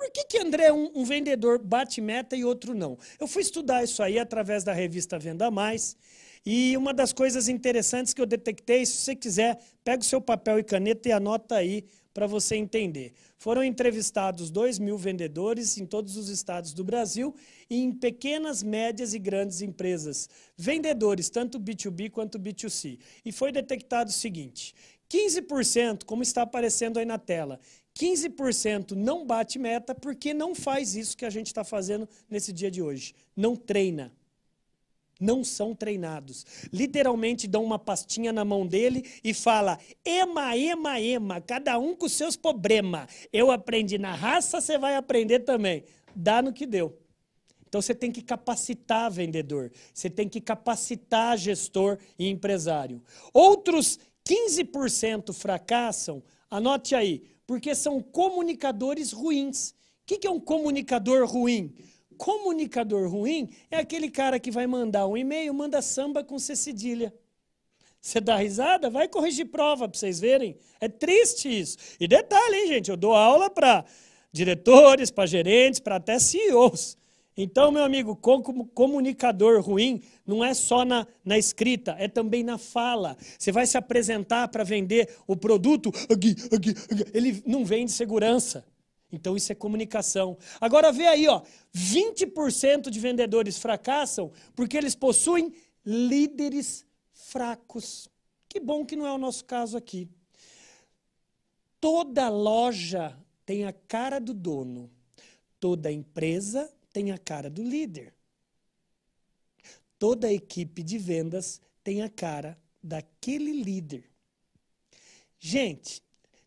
por que, que André, um, um vendedor, bate meta e outro não? Eu fui estudar isso aí através da revista Venda Mais. E uma das coisas interessantes que eu detectei, se você quiser, pega o seu papel e caneta e anota aí para você entender. Foram entrevistados 2 mil vendedores em todos os estados do Brasil e em pequenas, médias e grandes empresas. Vendedores, tanto B2B quanto B2C. E foi detectado o seguinte: 15%, como está aparecendo aí na tela, 15% não bate meta porque não faz isso que a gente está fazendo nesse dia de hoje. Não treina não são treinados. Literalmente dão uma pastinha na mão dele e fala: ema, ema, ema, cada um com seus problemas. Eu aprendi na raça, você vai aprender também. Dá no que deu. Então você tem que capacitar vendedor, você tem que capacitar gestor e empresário. Outros 15% fracassam, anote aí, porque são comunicadores ruins. O que é um comunicador ruim? comunicador ruim é aquele cara que vai mandar um e-mail, manda samba com C cedilha. Você dá risada? Vai corrigir prova para vocês verem. É triste isso. E detalhe, hein, gente? Eu dou aula para diretores, para gerentes, para até CEOs. Então, meu amigo, comunicador ruim não é só na, na escrita, é também na fala. Você vai se apresentar para vender o produto, ele não vende segurança. Então isso é comunicação. Agora vê aí, ó, 20% de vendedores fracassam porque eles possuem líderes fracos. Que bom que não é o nosso caso aqui. Toda loja tem a cara do dono. Toda empresa tem a cara do líder. Toda equipe de vendas tem a cara daquele líder. Gente,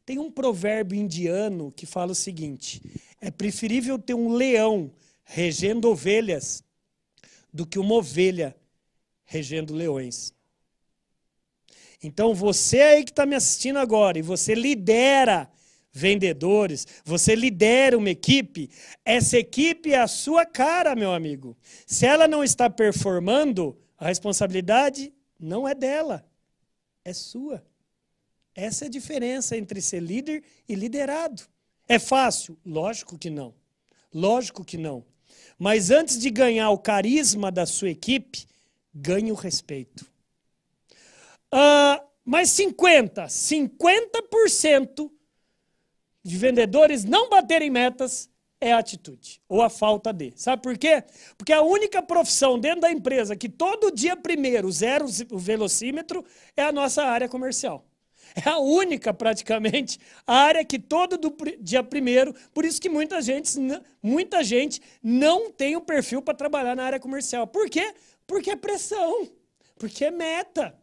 tem um provérbio indiano que fala o seguinte: é preferível ter um leão regendo ovelhas do que uma ovelha regendo leões. Então você aí que está me assistindo agora e você lidera vendedores, você lidera uma equipe, essa equipe é a sua cara, meu amigo. Se ela não está performando, a responsabilidade não é dela, é sua. Essa é a diferença entre ser líder e liderado. É fácil? Lógico que não. Lógico que não. Mas antes de ganhar o carisma da sua equipe, ganhe o respeito. Uh, mas 50, 50% de vendedores não baterem metas é a atitude, ou a falta de. Sabe por quê? Porque a única profissão dentro da empresa que todo dia primeiro zero o velocímetro é a nossa área comercial. É a única, praticamente, área que todo do dia primeiro, por isso que muita gente, muita gente não tem o perfil para trabalhar na área comercial. Por quê? Porque é pressão, porque é meta.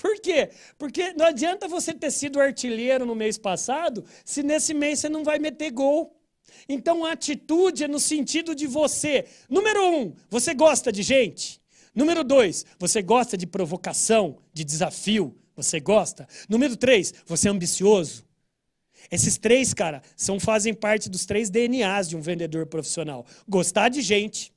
Por quê? Porque não adianta você ter sido artilheiro no mês passado, se nesse mês você não vai meter gol. Então a atitude é no sentido de você. Número um, você gosta de gente. Número dois, você gosta de provocação, de desafio. Você gosta? Número três, você é ambicioso. Esses três, cara, são, fazem parte dos três DNAs de um vendedor profissional. Gostar de gente.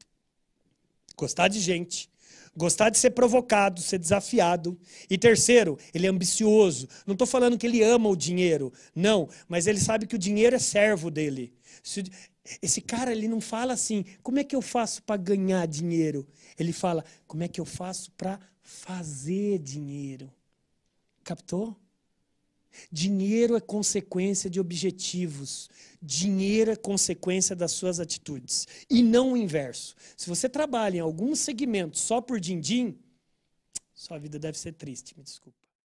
Gostar de gente. Gostar de ser provocado, ser desafiado. E terceiro, ele é ambicioso. Não estou falando que ele ama o dinheiro. Não, mas ele sabe que o dinheiro é servo dele. Esse cara, ele não fala assim, como é que eu faço para ganhar dinheiro? Ele fala, como é que eu faço para fazer dinheiro? Captou? Dinheiro é consequência de objetivos. Dinheiro é consequência das suas atitudes. E não o inverso. Se você trabalha em algum segmento só por din-din, sua vida deve ser triste, me desculpe.